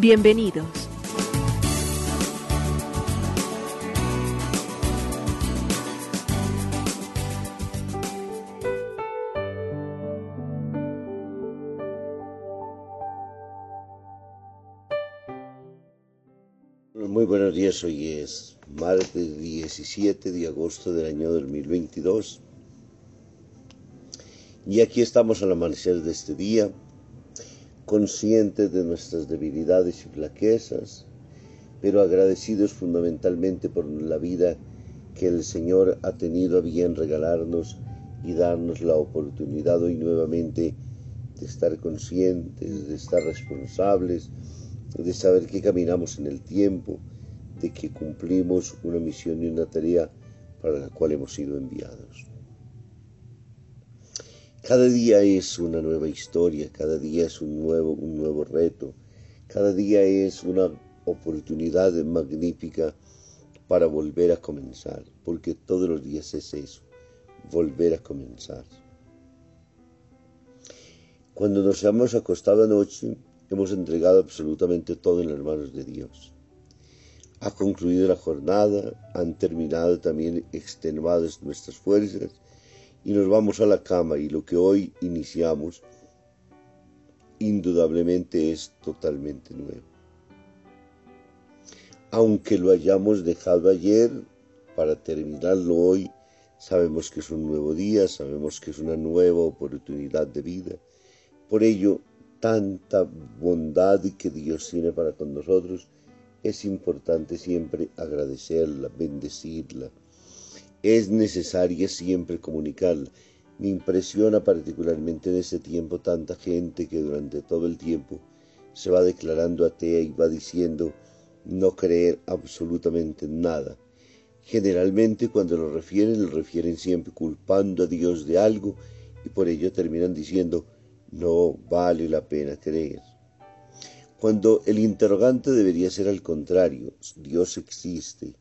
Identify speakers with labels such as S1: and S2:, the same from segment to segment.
S1: Bienvenidos.
S2: Muy buenos días, hoy es martes 17 de agosto del año 2022 y aquí estamos al amanecer de este día, conscientes de nuestras debilidades y flaquezas, pero agradecidos fundamentalmente por la vida que el Señor ha tenido a bien regalarnos y darnos la oportunidad hoy nuevamente de estar conscientes, de estar responsables, de saber que caminamos en el tiempo, de que cumplimos una misión y una tarea para la cual hemos sido enviados. Cada día es una nueva historia, cada día es un nuevo, un nuevo reto, cada día es una oportunidad magnífica para volver a comenzar, porque todos los días es eso, volver a comenzar. Cuando nos hemos acostado anoche, hemos entregado absolutamente todo en las manos de Dios. Ha concluido la jornada, han terminado también extenuadas nuestras fuerzas y nos vamos a la cama y lo que hoy iniciamos indudablemente es totalmente nuevo. Aunque lo hayamos dejado ayer para terminarlo hoy, sabemos que es un nuevo día, sabemos que es una nueva oportunidad de vida. Por ello, tanta bondad que Dios tiene para con nosotros, es importante siempre agradecerla, bendecirla, es necesaria siempre comunicarla. Me impresiona particularmente en este tiempo tanta gente que durante todo el tiempo se va declarando atea y va diciendo no creer absolutamente nada. Generalmente cuando lo refieren, lo refieren siempre culpando a Dios de algo y por ello terminan diciendo no vale la pena creer. Cuando el interrogante debería ser al contrario, Dios existe,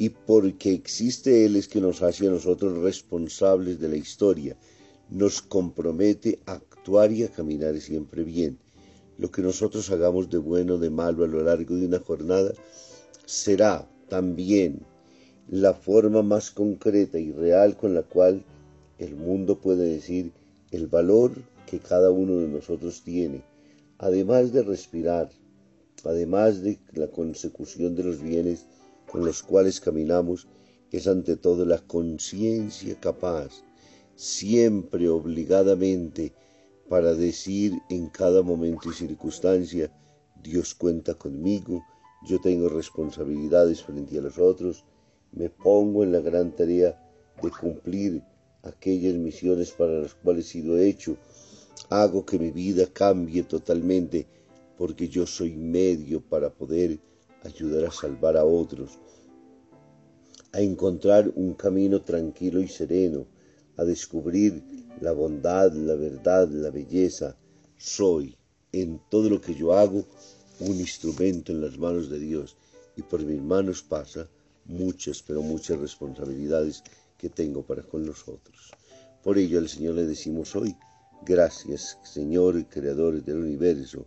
S2: y porque existe Él es que nos hace a nosotros responsables de la historia, nos compromete a actuar y a caminar siempre bien. Lo que nosotros hagamos de bueno o de malo a lo largo de una jornada será también la forma más concreta y real con la cual el mundo puede decir el valor que cada uno de nosotros tiene, además de respirar, además de la consecución de los bienes con los cuales caminamos es ante todo la conciencia capaz, siempre obligadamente, para decir en cada momento y circunstancia, Dios cuenta conmigo, yo tengo responsabilidades frente a los otros, me pongo en la gran tarea de cumplir aquellas misiones para las cuales he sido hecho, hago que mi vida cambie totalmente porque yo soy medio para poder ayudar a salvar a otros, a encontrar un camino tranquilo y sereno, a descubrir la bondad, la verdad, la belleza. Soy, en todo lo que yo hago, un instrumento en las manos de Dios y por mis manos pasa muchas, pero muchas responsabilidades que tengo para con nosotros. Por ello al Señor le decimos hoy, gracias Señor, Creador del universo,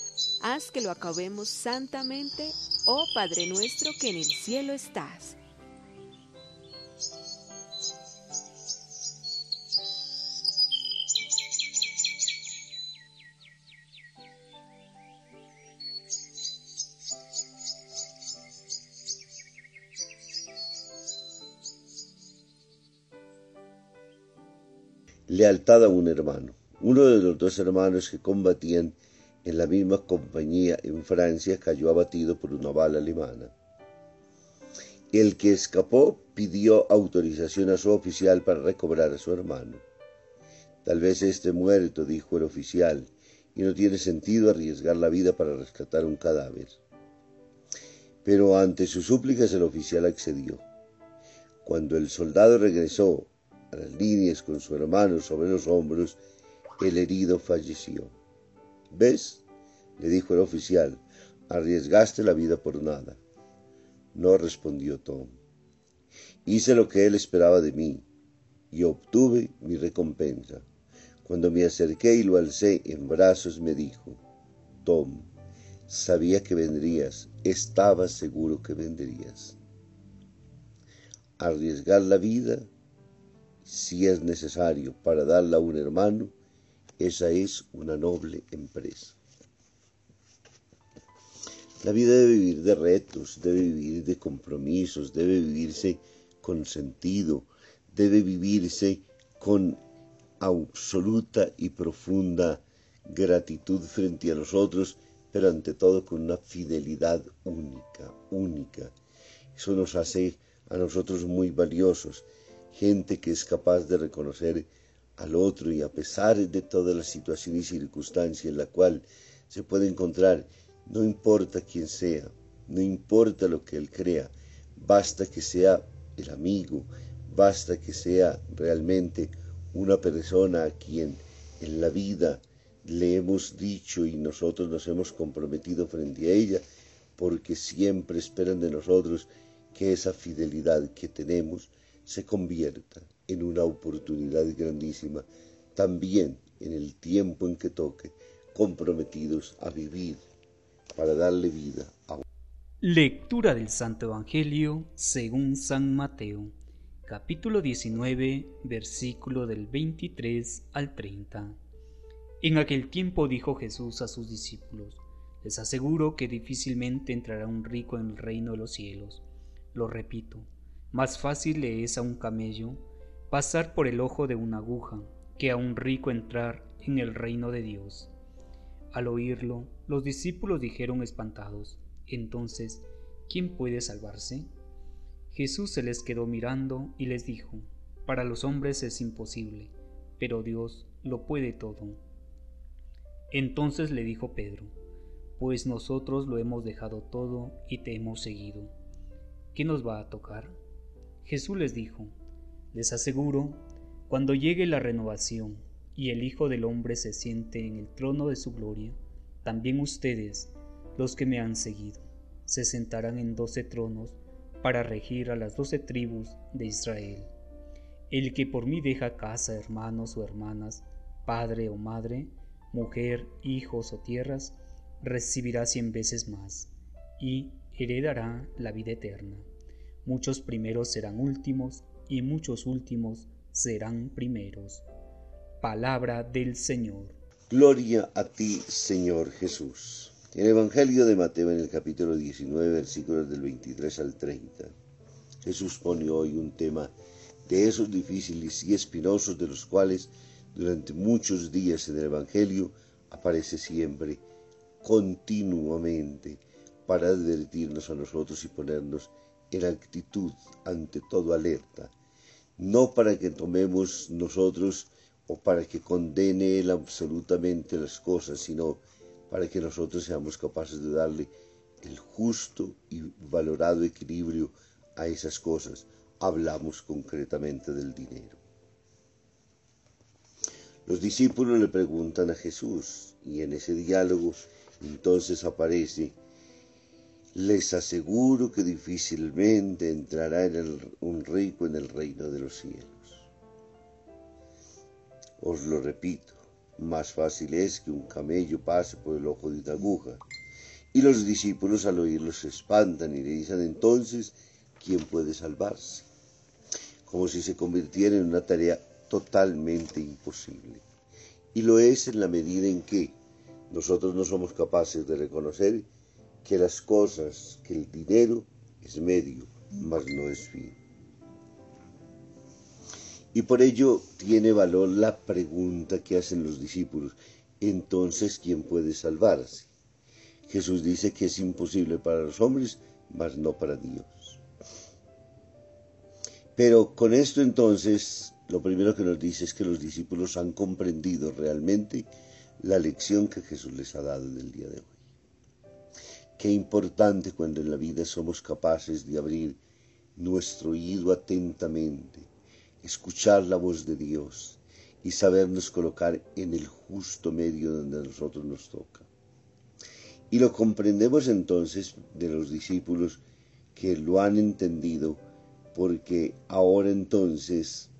S1: Haz que lo acabemos santamente, oh Padre nuestro que en el cielo estás.
S2: lealtad a un hermano. Uno de los dos hermanos que combatían en la misma compañía en Francia cayó abatido por una bala alemana. El que escapó pidió autorización a su oficial para recobrar a su hermano. Tal vez esté muerto, dijo el oficial, y no tiene sentido arriesgar la vida para rescatar un cadáver. Pero ante sus súplicas el oficial accedió. Cuando el soldado regresó a las líneas con su hermano sobre los hombros, el herido falleció. ¿Ves? le dijo el oficial, arriesgaste la vida por nada. No respondió Tom. Hice lo que él esperaba de mí y obtuve mi recompensa. Cuando me acerqué y lo alcé en brazos, me dijo, Tom, sabía que vendrías, estaba seguro que vendrías. Arriesgar la vida si es necesario para darla a un hermano, esa es una noble empresa. La vida debe vivir de retos, debe vivir de compromisos, debe vivirse con sentido, debe vivirse con absoluta y profunda gratitud frente a los otros, pero ante todo con una fidelidad única, única. Eso nos hace a nosotros muy valiosos gente que es capaz de reconocer al otro y a pesar de todas las situaciones y circunstancias en la cual se puede encontrar, no importa quién sea, no importa lo que él crea, basta que sea el amigo, basta que sea realmente una persona a quien en la vida le hemos dicho y nosotros nos hemos comprometido frente a ella, porque siempre esperan de nosotros que esa fidelidad que tenemos se convierta en una oportunidad grandísima también en el tiempo en que toque, comprometidos a vivir para darle vida a
S3: Lectura del Santo Evangelio según San Mateo, capítulo 19, versículo del 23 al 30. En aquel tiempo dijo Jesús a sus discípulos, les aseguro que difícilmente entrará un rico en el reino de los cielos. Lo repito, más fácil le es a un camello pasar por el ojo de una aguja que a un rico entrar en el reino de Dios. Al oírlo, los discípulos dijeron espantados, entonces, ¿quién puede salvarse? Jesús se les quedó mirando y les dijo, para los hombres es imposible, pero Dios lo puede todo. Entonces le dijo Pedro, pues nosotros lo hemos dejado todo y te hemos seguido. ¿Qué nos va a tocar? Jesús les dijo, les aseguro, cuando llegue la renovación y el Hijo del Hombre se siente en el trono de su gloria, también ustedes, los que me han seguido, se sentarán en doce tronos para regir a las doce tribus de Israel. El que por mí deja casa, hermanos o hermanas, padre o madre, mujer, hijos o tierras, recibirá cien veces más y heredará la vida eterna. Muchos primeros serán últimos y muchos últimos serán primeros. Palabra del Señor.
S2: Gloria a ti, Señor Jesús. El Evangelio de Mateo, en el capítulo 19, versículos del 23 al 30, Jesús pone hoy un tema de esos difíciles y espinosos de los cuales durante muchos días en el Evangelio aparece siempre, continuamente, para advertirnos a nosotros y ponernos en actitud, ante todo alerta, no para que tomemos nosotros o para que condene él absolutamente las cosas, sino para que nosotros seamos capaces de darle el justo y valorado equilibrio a esas cosas. Hablamos concretamente del dinero. Los discípulos le preguntan a Jesús y en ese diálogo entonces aparece les aseguro que difícilmente entrará un rico en el reino de los cielos. Os lo repito, más fácil es que un camello pase por el ojo de una aguja. Y los discípulos al oírlo se espantan y le dicen entonces, ¿quién puede salvarse? Como si se convirtiera en una tarea totalmente imposible. Y lo es en la medida en que nosotros no somos capaces de reconocer que las cosas, que el dinero es medio, mas no es fin. Y por ello tiene valor la pregunta que hacen los discípulos. Entonces, ¿quién puede salvarse? Jesús dice que es imposible para los hombres, mas no para Dios. Pero con esto entonces, lo primero que nos dice es que los discípulos han comprendido realmente la lección que Jesús les ha dado en el día de hoy. Qué importante cuando en la vida somos capaces de abrir nuestro oído atentamente, escuchar la voz de Dios y sabernos colocar en el justo medio donde a nosotros nos toca. Y lo comprendemos entonces de los discípulos que lo han entendido porque ahora entonces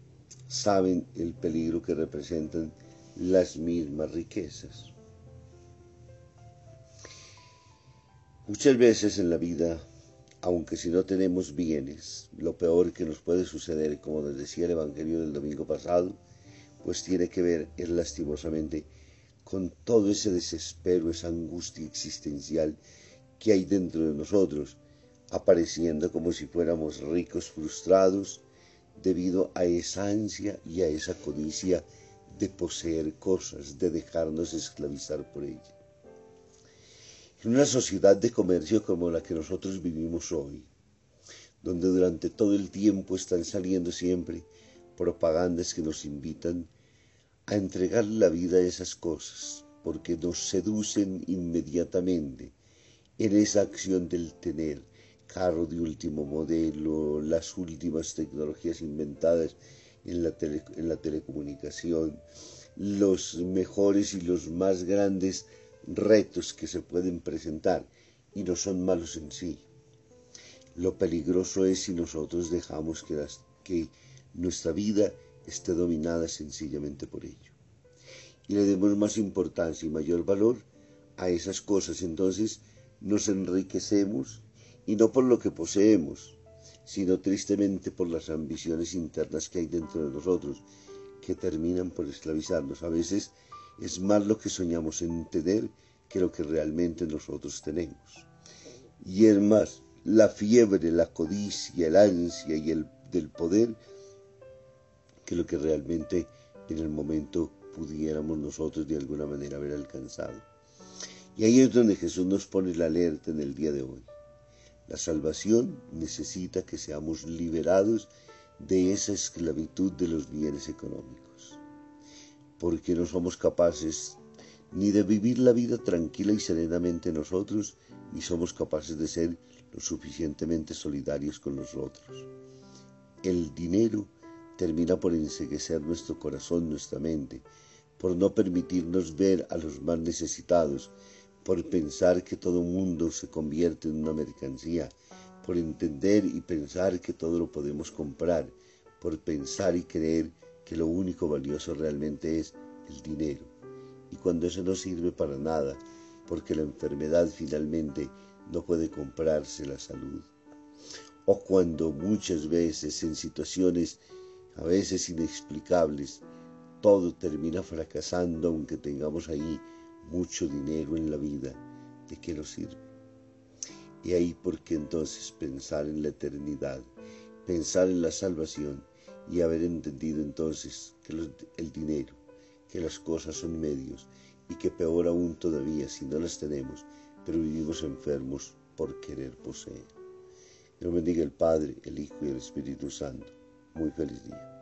S2: saben el peligro que representan las mismas riquezas. Muchas veces en la vida, aunque si no tenemos bienes, lo peor que nos puede suceder, como nos decía el Evangelio del domingo pasado, pues tiene que ver es lastimosamente con todo ese desespero, esa angustia existencial que hay dentro de nosotros, apareciendo como si fuéramos ricos frustrados debido a esa ansia y a esa codicia de poseer cosas, de dejarnos esclavizar por ellas. En una sociedad de comercio como la que nosotros vivimos hoy, donde durante todo el tiempo están saliendo siempre propagandas que nos invitan a entregar la vida a esas cosas, porque nos seducen inmediatamente en esa acción del tener carro de último modelo, las últimas tecnologías inventadas en la, en la telecomunicación, los mejores y los más grandes retos que se pueden presentar y no son malos en sí. Lo peligroso es si nosotros dejamos que, que nuestra vida esté dominada sencillamente por ello. Y le demos más importancia y mayor valor a esas cosas. Entonces nos enriquecemos y no por lo que poseemos, sino tristemente por las ambiciones internas que hay dentro de nosotros, que terminan por esclavizarnos. A veces es más lo que soñamos en tener que lo que realmente nosotros tenemos. Y es más, la fiebre, la codicia, el ansia y el del poder que lo que realmente en el momento pudiéramos nosotros de alguna manera haber alcanzado. Y ahí es donde Jesús nos pone la alerta en el día de hoy. La salvación necesita que seamos liberados de esa esclavitud de los bienes económicos porque no somos capaces ni de vivir la vida tranquila y serenamente nosotros, ni somos capaces de ser lo suficientemente solidarios con los otros. El dinero termina por enseguecer nuestro corazón, nuestra mente, por no permitirnos ver a los más necesitados, por pensar que todo mundo se convierte en una mercancía, por entender y pensar que todo lo podemos comprar, por pensar y creer que lo único valioso realmente es el dinero. Y cuando eso no sirve para nada, porque la enfermedad finalmente no puede comprarse la salud. O cuando muchas veces en situaciones a veces inexplicables, todo termina fracasando aunque tengamos ahí mucho dinero en la vida, ¿de qué nos sirve? Y ahí porque entonces pensar en la eternidad, pensar en la salvación, y haber entendido entonces que el dinero, que las cosas son medios y que peor aún todavía si no las tenemos, pero vivimos enfermos por querer poseer. Dios bendiga el Padre, el Hijo y el Espíritu Santo. Muy feliz día.